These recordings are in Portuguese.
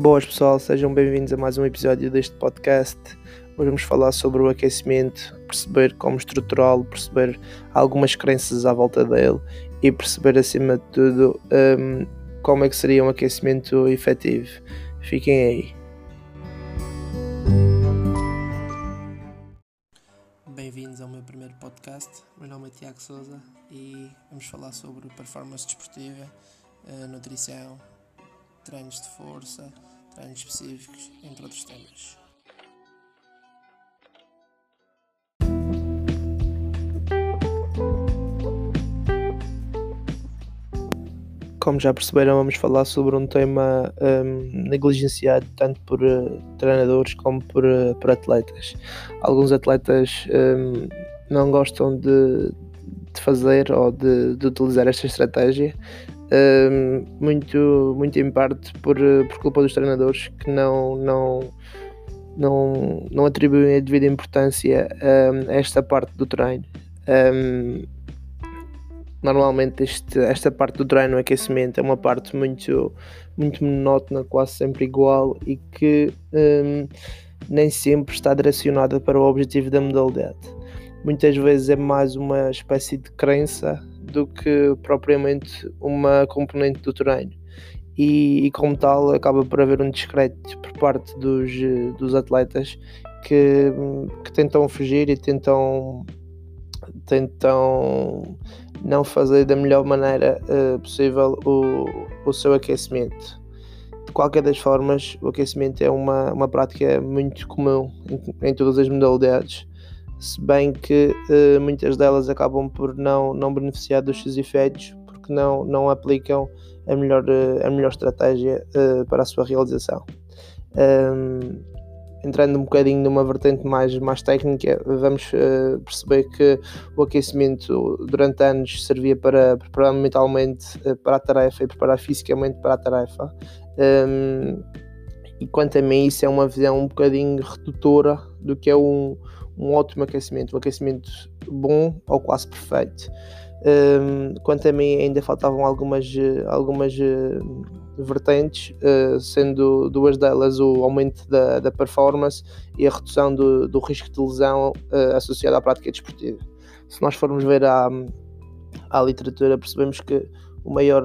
Boas pessoal, sejam bem-vindos a mais um episódio deste podcast. Hoje vamos falar sobre o aquecimento, perceber como estruturá-lo, perceber algumas crenças à volta dele e perceber acima de tudo um, como é que seria um aquecimento efetivo. Fiquem aí. Bem-vindos ao meu primeiro podcast. Meu nome é Tiago Souza e vamos falar sobre performance desportiva, eh, nutrição, treinos de força, treinos específicos, entre outros temas. Como já perceberam, vamos falar sobre um tema um, negligenciado tanto por uh, treinadores como por, uh, por atletas. Alguns atletas um, não gostam de, de fazer ou de, de, utilizar esta estratégia, um, muito, muito em parte por, por culpa dos treinadores que não, não, não, não atribuem a devida importância a esta parte do treino. Um, normalmente este, esta parte do treino, o aquecimento, é uma parte muito, muito monótona, quase sempre igual e que um, nem sempre está direcionada para o objetivo da modalidade. Muitas vezes é mais uma espécie de crença do que propriamente uma componente do treino. E, e, como tal acaba por haver um discreto por parte dos, dos atletas que, que tentam fugir e tentam tentam não fazer da melhor maneira uh, possível o, o seu aquecimento. De qualquer das formas, o aquecimento é uma, uma prática muito comum em, em todas as modalidades se bem que uh, muitas delas acabam por não, não beneficiar dos seus efeitos porque não, não aplicam a melhor, uh, a melhor estratégia uh, para a sua realização. Um, entrando um bocadinho numa vertente mais, mais técnica, vamos perceber que o aquecimento durante anos servia para preparar mentalmente para a tarefa e preparar fisicamente para a tarefa. Um, e quanto a mim, isso é uma visão um bocadinho redutora do que é um, um ótimo aquecimento, um aquecimento bom ou quase perfeito. Um, quanto a mim, ainda faltavam algumas, algumas uh, vertentes, uh, sendo duas delas o aumento da, da performance e a redução do, do risco de lesão uh, associado à prática desportiva. Se nós formos ver à, à literatura, percebemos que o maior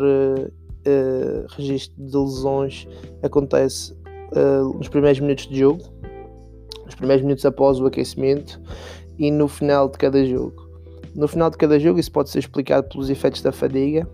registro de lesões acontece nos primeiros minutos de jogo, nos primeiros minutos após o aquecimento e no final de cada jogo. No final de cada jogo, isso pode ser explicado pelos efeitos da fadiga,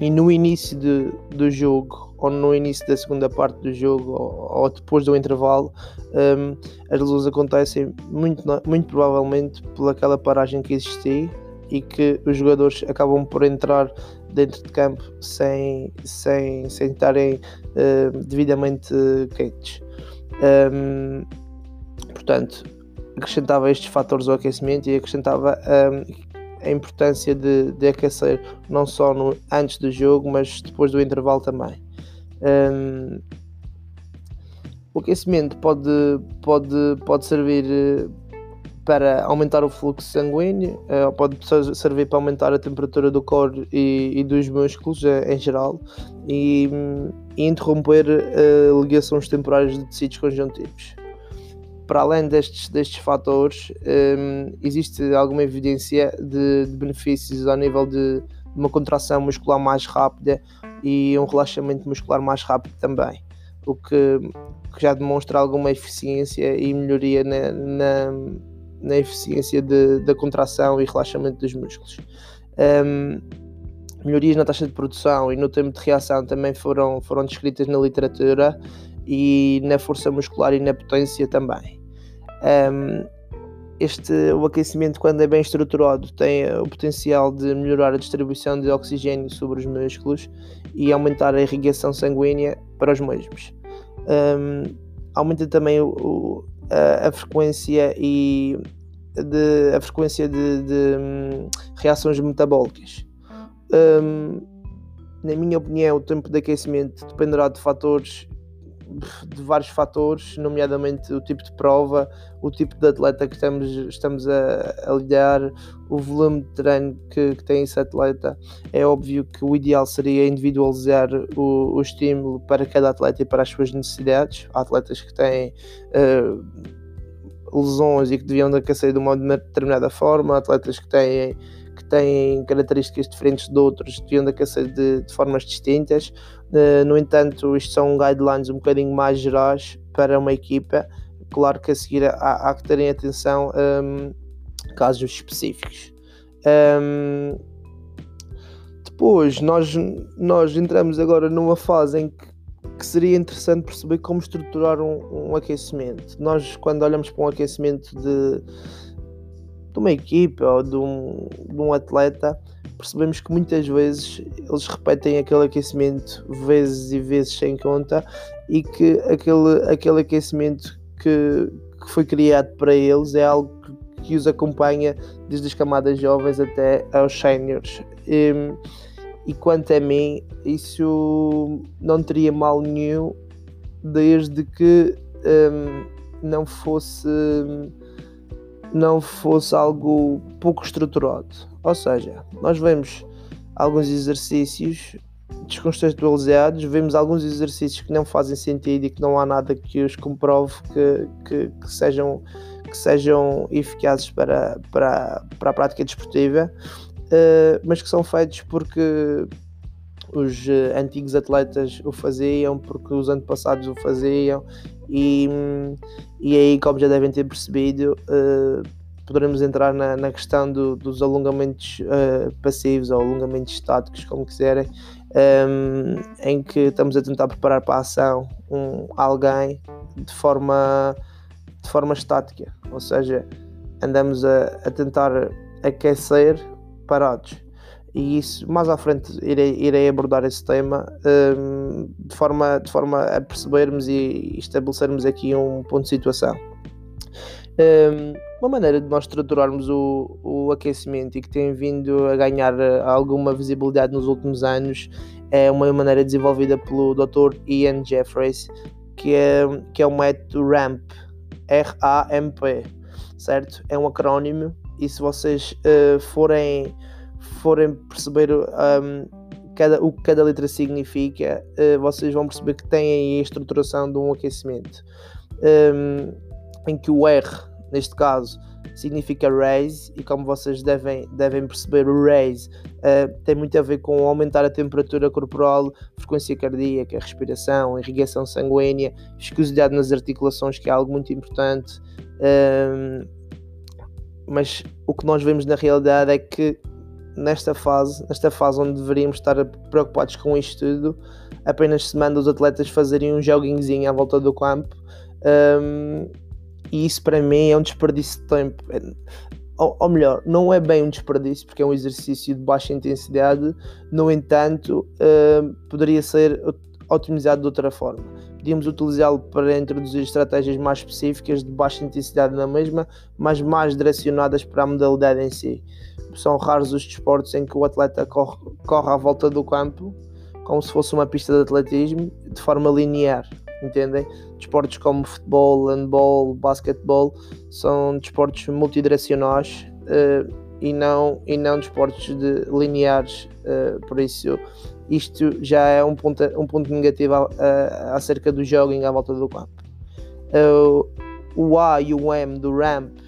e no início de, do jogo, ou no início da segunda parte do jogo, ou, ou depois do intervalo, um, as lesões acontecem muito, muito provavelmente pelaquela paragem que existia e que os jogadores acabam por entrar dentro de campo sem, sem, sem estarem uh, devidamente quentes. Um, Portanto, acrescentava estes fatores ao aquecimento e acrescentava um, a importância de, de, aquecer não só no, antes do jogo, mas depois do intervalo também. Um, o aquecimento pode, pode, pode servir eh, para aumentar o fluxo sanguíneo, uh, pode servir para aumentar a temperatura do corpo e, e dos músculos uh, em geral e, um, e interromper ligações temporárias de tecidos conjuntivos para além destes, destes fatores, um, existe alguma evidência de, de, benefícios ao nível de, uma contração muscular mais rápida e um relaxamento muscular mais rápido também, o que, que já demonstra alguma eficiência e melhoria na, na, na eficiência da contração e relaxamento dos músculos. Um, melhorias na taxa de produção e no tempo de reação também foram, foram descritas na literatura e na força muscular e na potência também. Um, este, o aquecimento, quando é bem estruturado, tem o potencial de melhorar a distribuição de oxigênio sobre os músculos e aumentar a irrigação sanguínea para os mesmos. Um, aumenta também o, o, a, a, frequência e de, a frequência de, de um, reações metabólicas. Um, na minha opinião, o tempo de aquecimento dependerá de fatores de vários fatores, nomeadamente o tipo de prova, o tipo de atleta que estamos, estamos a, a lidar, o volume de treino que, que, tem esse atleta. É óbvio que o ideal seria individualizar o, o estímulo para cada atleta e para as suas necessidades. Há atletas que têm uh, lesões e que deviam aquecer de uma determinada forma, atletas que têm que têm características diferentes de outros, deviam aquecer de, de formas distintas. Uh, no entanto, isto são guidelines um bocadinho mais gerais para uma equipa. Claro que a seguir há, há que terem atenção um, casos específicos. Um, depois, nós, nós entramos agora numa fase em que, que seria interessante perceber como estruturar um, um aquecimento. Nós, quando olhamos para um aquecimento de uma equipa ou de um, de um atleta, percebemos que muitas vezes eles repetem aquele aquecimento vezes e vezes sem conta e que aquele, aquele aquecimento que, que foi criado para eles é algo que, que, os acompanha desde as camadas jovens até aos séniores. E, e quanto a mim, isso não teria mal nenhum desde que um, não fosse não fosse algo pouco estruturado. Ou seja, nós vemos alguns exercícios descontextualizados, vemos alguns exercícios que não fazem sentido e que não há nada que os comprove que, que, que sejam, que sejam eficazes para, para, para a prática desportiva, uh, mas que são feitos porque os uh, antigos atletas o faziam, porque os antepassados o faziam e, e aí, como já devem ter percebido, uh, poderemos entrar na, na questão do, dos alongamentos uh, passivos ou alongamentos estáticos, como quiserem, um, em que estamos a tentar preparar para a ação um, alguém de forma, de forma estática, ou seja, andamos a, a tentar aquecer parados e isso mais à frente irei, irei abordar esse tema um, de, forma, de forma a percebermos e estabelecermos aqui um ponto de situação. Um, uma maneira de nós estruturarmos o, o aquecimento e que tem vindo a ganhar eh, alguma visibilidade nos últimos anos é uma maneira desenvolvida pelo Dr. Ian Jeffreys, que é, que é o método RAMP, R-A-M-P, certo? É um acrónimo e se vocês uh, forem forem perceber um, cada, o que cada letra significa, uh, vocês vão perceber que tem aí a estruturação de um aquecimento. Um, em que o R, neste caso, significa raise, e como vocês devem, devem perceber, o raise uh, tem muito a ver com aumentar a temperatura corporal, frequência cardíaca, respiração, irrigação sanguínea, viscosidade nas articulações, que é algo muito importante. Um, mas o que nós vemos na realidade é que nesta fase, nesta fase onde deveríamos estar preocupados com isto tudo, apenas se manda os atletas fazerem um joguinhozinho à volta do campo. Um, e isso para mim é um desperdício de tempo. É, ou, ou, melhor, não é bem um desperdício porque é um exercício de baixa intensidade, no entanto, uh, poderia ser otimizado de outra forma. Podíamos utilizá-lo para introduzir estratégias mais específicas de baixa intensidade na mesma, mas mais direcionadas para a modalidade em si. São raros os desportos em que o atleta corre, corre à volta do campo como se fosse uma pista de atletismo de forma linear, entendem? Desportos como futebol, handball, basquetebol são desportos multidirecionais uh, e não, e não desportos de lineares, uh, por isso isto já é um ponto, um ponto negativo uh, acerca do jogging à volta do campo. Uh, o A e o M do ramp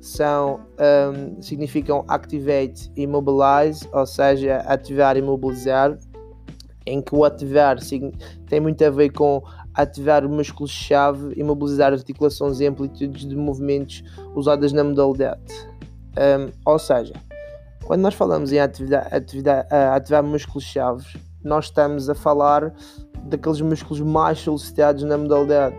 são, um, significam activate e mobilize, ou seja, ativar e mobilizar, em que o ativar tem muito a ver com ativar músculos-chave e mobilizar articulações e amplitudes de movimentos usadas na modalidade. Um, ou seja, quando nós falamos em atividade, atividade, uh, ativar músculos-chave, nós estamos a falar daqueles músculos mais solicitados na modalidade.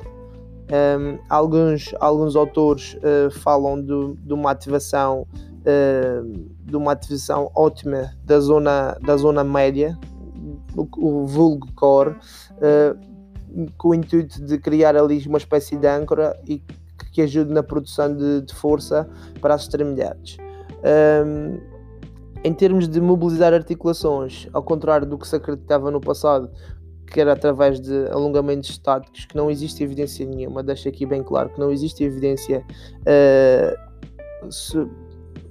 Um, alguns, alguns autores uh, falam de, uma ativação uh, de uma ativação ótima da zona, da zona média, o, o vulgo core, uh, com o intuito de criar ali uma espécie de âncora e que ajude na produção de, de força para as extremidades. Um, em termos de mobilizar articulações, ao contrário do que se acreditava no passado, quer através de alongamentos estáticos, que não existe evidência nenhuma, deixa aqui bem claro que não existe evidência, uh,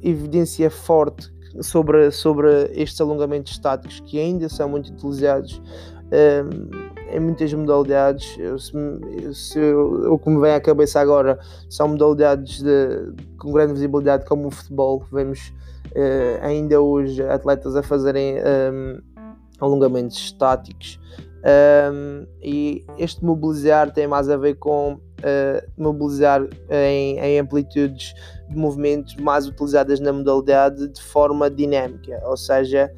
evidência forte sobre, sobre estes alongamentos estáticos que ainda são muito utilizados uh, em muitas modalidades. Se, se, o que me vem à cabeça agora são modalidades de, com grande visibilidade, como o futebol. Vemos uh, ainda hoje atletas a fazerem um, alongamentos estáticos. Um, e este mobilizar tem mais a ver com uh, mobilizar em, em, amplitudes de movimentos mais utilizadas na modalidade de forma dinâmica, ou seja,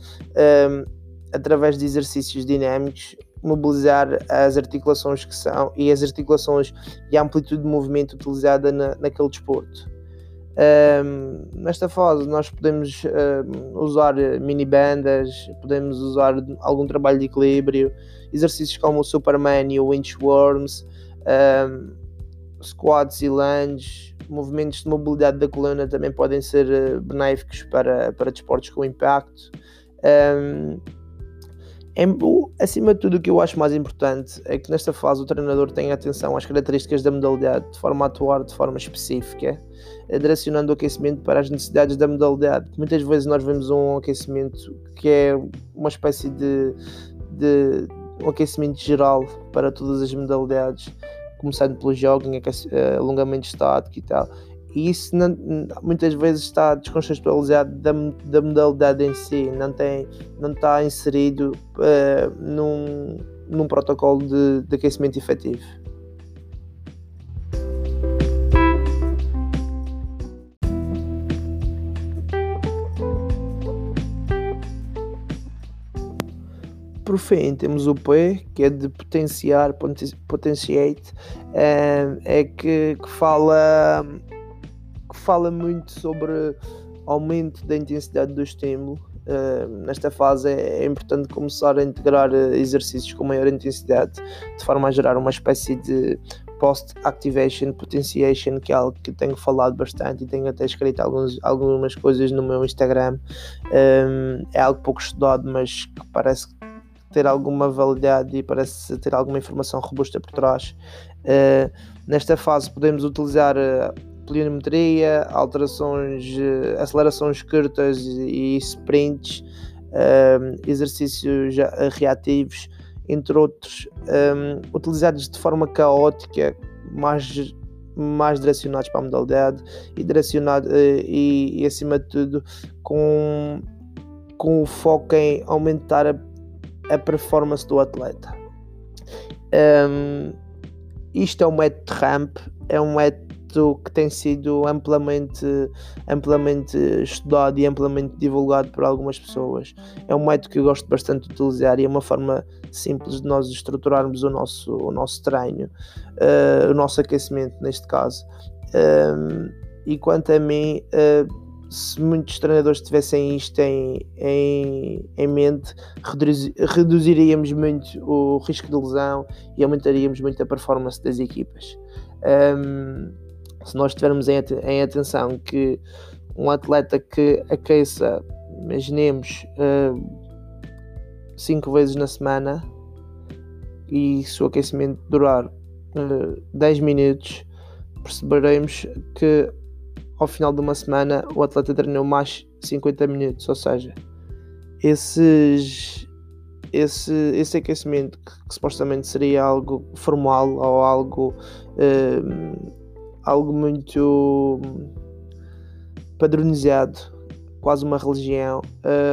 um, através de exercícios dinâmicos, mobilizar as articulações que são e as articulações e a amplitude de movimento utilizada na, naquele desporto. Um, nesta fase nós podemos um, usar mini bandas, podemos usar algum trabalho de equilíbrio, exercícios como o Superman e o Inchworms, um, squats e lunges, movimentos de mobilidade da coluna também podem ser uh, benéficos para, para desportos com impacto. Um, acima de tudo, o que eu acho mais importante é que nesta fase o treinador tenha atenção às características da modalidade de forma a atuar de forma específica, direcionando o aquecimento para as necessidades da modalidade. Muitas vezes nós vemos um aquecimento que é uma espécie de, de um aquecimento geral para todas as modalidades, começando pelo jogging, eh, alongamento estático e tal e isso não, muitas vezes está descontextualizado da, da modalidade em si, não, tem, não está inserido uh, num, num protocolo de, de aquecimento efetivo. por fim temos o P, que é de potenciar, potentiate, eh, é que, que fala que fala muito sobre aumento da intensidade do estímulo. Uh, nesta fase é, é, importante começar a integrar uh, exercícios com maior intensidade, de forma a gerar uma espécie de post-activation potentiation, que é algo que tenho falado bastante e tenho até escrito alguns, algumas coisas no meu Instagram. Um, é algo pouco estudado, mas que parece ter alguma validade e parece ter alguma informação robusta por trás. Uh, nesta fase podemos utilizar pliometria, alterações, eh, acelerações curtas e sprints, ehm, exercícios reativos, entre outros, ehm, utilizados de forma caótica, mais, mais direcionados para a modalidade e, direcionado, uh, e, e, acima de tudo, com, com o foco em aumentar a, a performance do atleta. Um, ehm, isto é um método RAMP, é um método que tem sido amplamente, amplamente estudado e amplamente divulgado por algumas pessoas. É um método que eu gosto bastante de utilizar e é uma forma simples de nós estruturarmos o nosso, o nosso treino, uh, o nosso aquecimento, neste caso. Um, e quanto a mim, uh, se muitos treinadores tivessem isto em, em, em mente, reduziríamos muito o risco de lesão e aumentaríamos muito a performance das equipas. Um, se nós tivermos em, em atenção que um atleta que aqueça, imaginemos, 5 uh, vezes na semana e se o aquecimento durar uh, 10 minutos, perceberemos que ao final de uma semana o atleta treinou mais 50 minutos, ou seja, esses, esse, esse aquecimento que, que supostamente seria algo formal ou algo uh, algo muito padronizado, quase uma religião,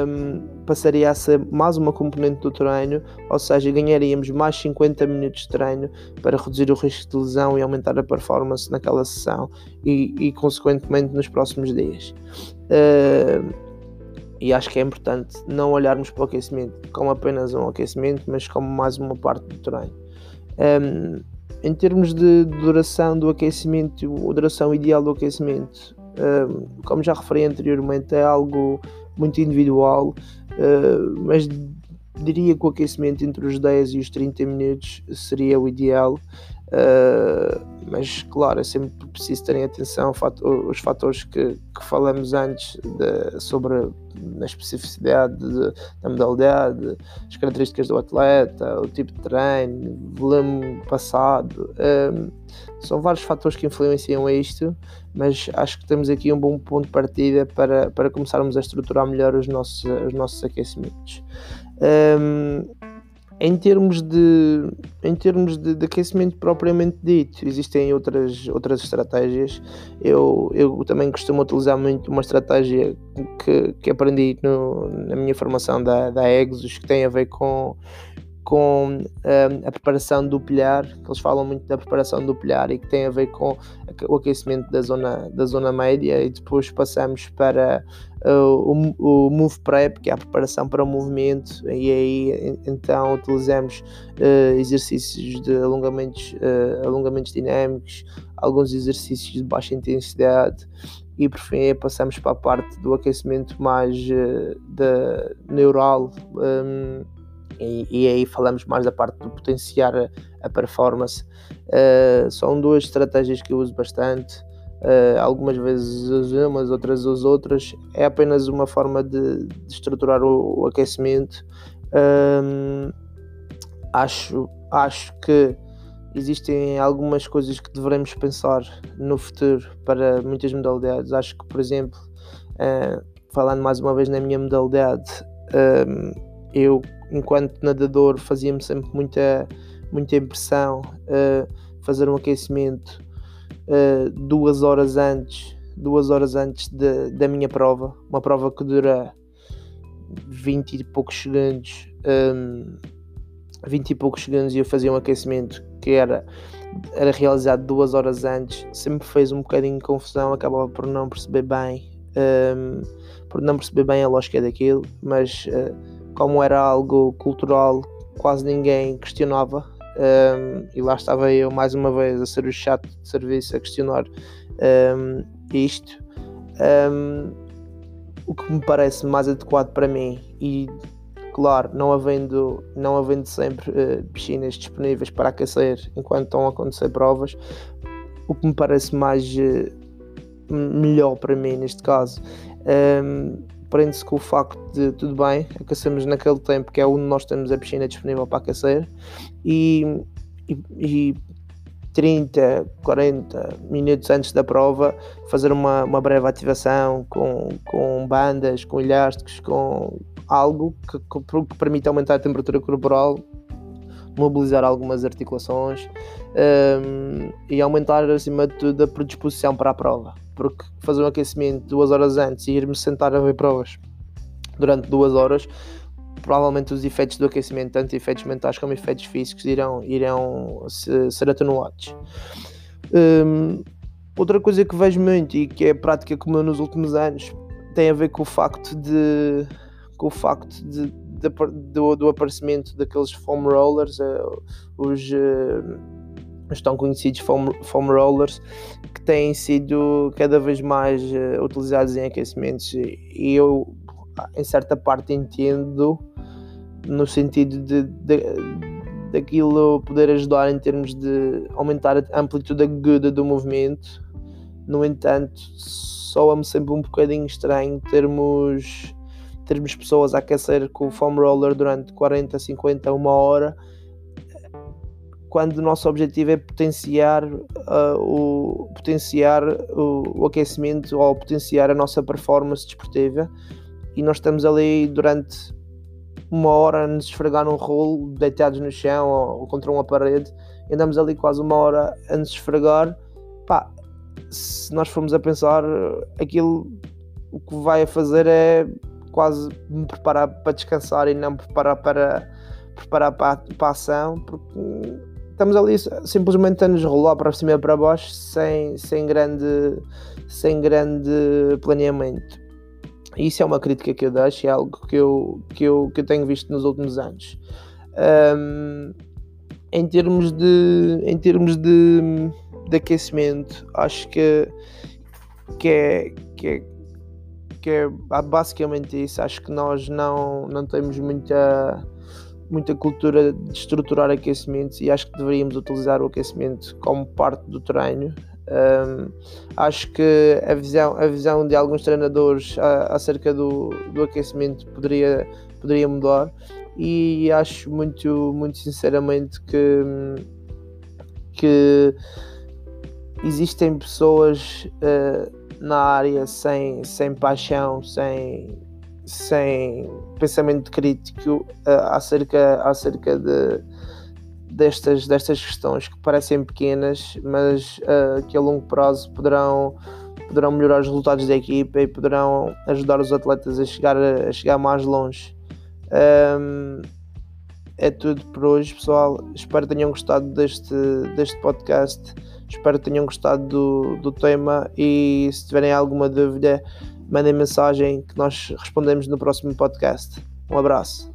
um, passaria a ser mais uma componente do treino, ou seja, ganharíamos mais 50 minutos de treino para reduzir o risco de lesão e aumentar a performance naquela sessão e, e consequentemente nos próximos dias. Uh, e acho que é importante não olharmos para o aquecimento como apenas um aquecimento, mas como mais uma parte do treino. Um, em termos de duração do aquecimento, a duração ideal do aquecimento, hum, como já referi anteriormente, é algo muito individual, hum, mas diria que o aquecimento entre os 10 e os 30 minutos seria o ideal. Uh, mas claro, é sempre preciso terem atenção os fatores que, que falamos antes de, sobre na especificidade de, da modalidade, as características do atleta, o tipo de treino, volume passado. Um, são vários fatores que influenciam isto, mas acho que temos aqui um bom ponto de partida para, para começarmos a estruturar melhor os nossos, os nossos aquecimentos. Um, em termos de, em termos de, de, aquecimento propriamente dito, existem outras, outras estratégias. Eu, eu também costumo utilizar muito uma estratégia que, que aprendi no, na minha formação da, da Exos, que tem a ver com, com um, a preparação do pilhar, que eles falam muito da preparação do pilhar e que tem a ver com o aquecimento da zona, da zona média e depois passamos para uh, o, o Move Prep, que é a preparação para o movimento e aí então utilizamos uh, exercícios de alongamentos, uh, alongamentos dinâmicos, alguns exercícios de baixa intensidade e por fim passamos para a parte do aquecimento mais uh, neural um, e, e, aí falamos mais da parte do potenciar a, a performance. Uh, são duas estratégias que eu uso bastante. Uh, algumas vezes uso umas, outras uso outras. É apenas uma forma de, de estruturar o, o aquecimento. Um, acho, acho que existem algumas coisas que devemos pensar no futuro para muitas modalidades. Acho que, por exemplo, uh, falando mais uma vez na minha modalidade, um, eu enquanto nadador fazia-me sempre muita, muita impressão uh, fazer um aquecimento uh, duas horas antes duas horas antes de, da minha prova. Uma prova que dura 20 e poucos segundos um, 20 e poucos segundos e eu fazia um aquecimento que era era realizado duas horas antes. Sempre fez um bocadinho de confusão acabava por não perceber bem um, por não perceber bem a lógica daquilo mas uh, como era algo cultural, quase ninguém questionava. Um, e lá estava eu mais uma vez a ser o chato de serviço a questionar um, isto. Um, o que me parece mais adequado para mim e claro, não havendo, não havendo sempre uh, piscinas disponíveis para aquecer enquanto estão a acontecer provas, o que me parece mais uh, melhor para mim neste caso um, prende-se com o facto de tudo bem, aquecemos naquele tempo que é onde nós temos a piscina disponível para aquecer e, e, e 30, 40 minutos antes da prova fazer uma, uma breve ativação com, com bandas, com elásticos, com algo que, que, que permita aumentar a temperatura corporal mobilizar algumas articulações um, e aumentar acima de tudo a predisposição para a prova porque fazer um aquecimento duas horas antes e ir-me sentar a ver provas durante duas horas, provavelmente os efeitos do aquecimento, tanto efeitos mentais como efeitos físicos, irão, irão se, ser atenuados. Um, outra coisa que vejo muito e que é prática comum nos últimos anos tem a ver com o facto de com o facto de, de do, do, aparecimento daqueles foam rollers, uh, os uh, os tão conhecidos foam, foam rollers que têm sido cada vez mais uh, utilizados em aquecimentos. E eu em certa parte entendo no sentido de, de daquilo poder ajudar em termos de aumentar a amplitude aguda do movimento. No entanto soa-me sempre um bocadinho estranho termos termos pessoas a aquecer com o foam roller durante 40, 50, uma hora quando o nosso objetivo é potenciar, uh, o, potenciar o, o, aquecimento ou potenciar a nossa performance desportiva. E nós estamos ali durante uma hora a nos esfregar num rolo, deitados no chão ou, ou, contra uma parede, e andamos ali quase uma hora a nos esfregar. Pá, se nós formos a pensar, aquilo o que vai a fazer é quase me preparar para descansar e não me preparar para preparar para, para a ação, porque estamos ali simplesmente a nos rolar para cima e para baixo sem, sem, grande, sem grande planeamento. E isso é uma crítica que eu deixo, é algo que eu, que eu, que eu tenho visto nos últimos anos. Um, em termos de, em termos de, de aquecimento, acho que, que, é, que, é, que é basicamente isso. Acho que nós não, não temos muita muita cultura de estruturar aquecimentos e acho que deveríamos utilizar o aquecimento como parte do treino. Um, acho que a visão, a visão de alguns treinadores a, acerca do, do aquecimento poderia, poderia mudar e acho muito, muito sinceramente que, que existem pessoas uh, na área sem, sem paixão, sem, sem pensamento crítico uh, acerca, acerca de, destas, destas questões que parecem pequenas, mas uh, que a longo prazo poderão, poderão melhorar os resultados da equipa e poderão ajudar os atletas a chegar, a chegar mais longe. Um, é tudo por hoje, pessoal. Espero que tenham gostado deste, deste podcast. Espero que tenham gostado do, do tema e se tiverem alguma dúvida, mandem mensagem que nós respondemos no próximo podcast. Um abraço.